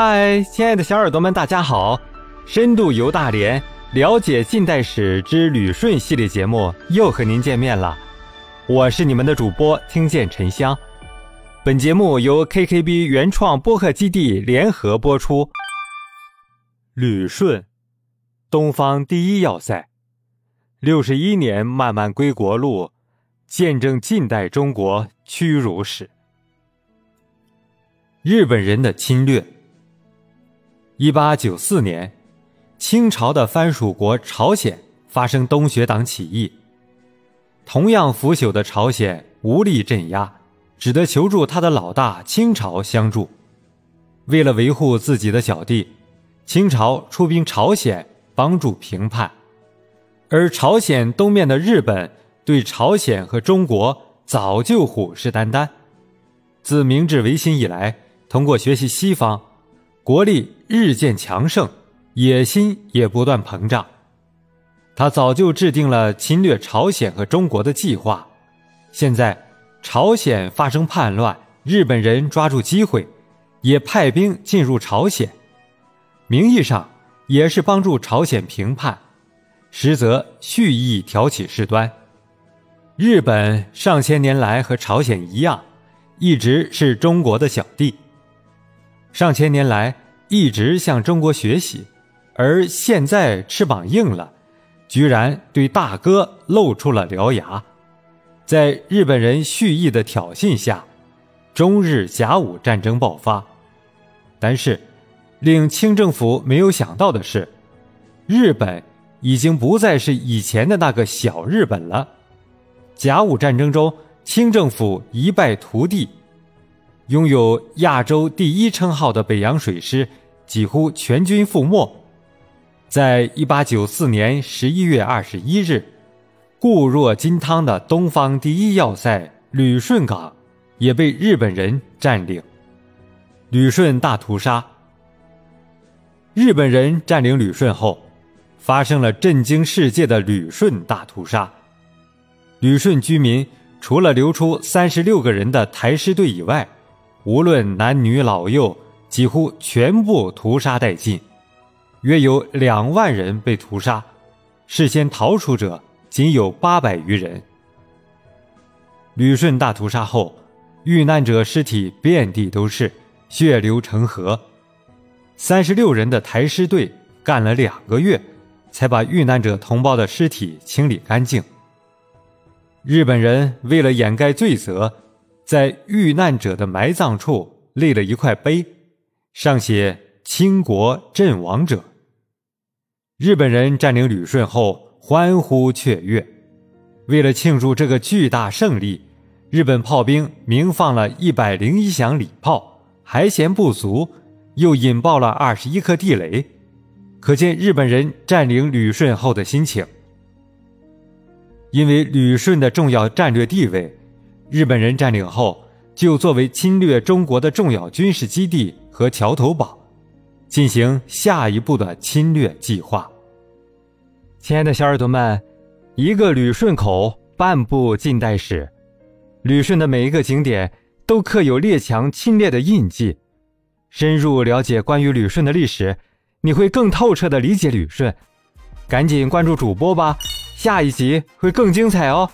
嗨，亲爱的小耳朵们，大家好！深度游大连，了解近代史之旅顺系列节目又和您见面了。我是你们的主播听见沉香。本节目由 KKB 原创播客基地联合播出。旅顺，东方第一要塞，六十一年漫漫归国路，见证近代中国屈辱史。日本人的侵略。一八九四年，清朝的藩属国朝鲜发生东学党起义。同样腐朽的朝鲜无力镇压，只得求助他的老大清朝相助。为了维护自己的小弟，清朝出兵朝鲜帮助平叛。而朝鲜东面的日本对朝鲜和中国早就虎视眈眈。自明治维新以来，通过学习西方。国力日渐强盛，野心也不断膨胀。他早就制定了侵略朝鲜和中国的计划。现在朝鲜发生叛乱，日本人抓住机会，也派兵进入朝鲜，名义上也是帮助朝鲜平叛，实则蓄意挑起事端。日本上千年来和朝鲜一样，一直是中国的小弟。上千年来一直向中国学习，而现在翅膀硬了，居然对大哥露出了獠牙。在日本人蓄意的挑衅下，中日甲午战争爆发。但是，令清政府没有想到的是，日本已经不再是以前的那个小日本了。甲午战争中，清政府一败涂地。拥有亚洲第一称号的北洋水师几乎全军覆没。在一八九四年十一月二十一日，固若金汤的东方第一要塞旅顺港也被日本人占领。旅顺大屠杀。日本人占领旅顺后，发生了震惊世界的旅顺大屠杀。旅顺居民除了流出三十六个人的抬尸队以外，无论男女老幼，几乎全部屠杀殆尽，约有两万人被屠杀，事先逃出者仅有八百余人。旅顺大屠杀后，遇难者尸体遍地都是，血流成河。三十六人的抬尸队干了两个月，才把遇难者同胞的尸体清理干净。日本人为了掩盖罪责。在遇难者的埋葬处立了一块碑，上写“倾国阵亡者”。日本人占领旅顺后欢呼雀跃，为了庆祝这个巨大胜利，日本炮兵鸣放了一百零一响礼炮，还嫌不足，又引爆了二十一颗地雷，可见日本人占领旅顺后的心情。因为旅顺的重要战略地位。日本人占领后，就作为侵略中国的重要军事基地和桥头堡，进行下一步的侵略计划。亲爱的小耳朵们，一个旅顺口，半部近代史。旅顺的每一个景点都刻有列强侵略的印记。深入了解关于旅顺的历史，你会更透彻的理解旅顺。赶紧关注主播吧，下一集会更精彩哦。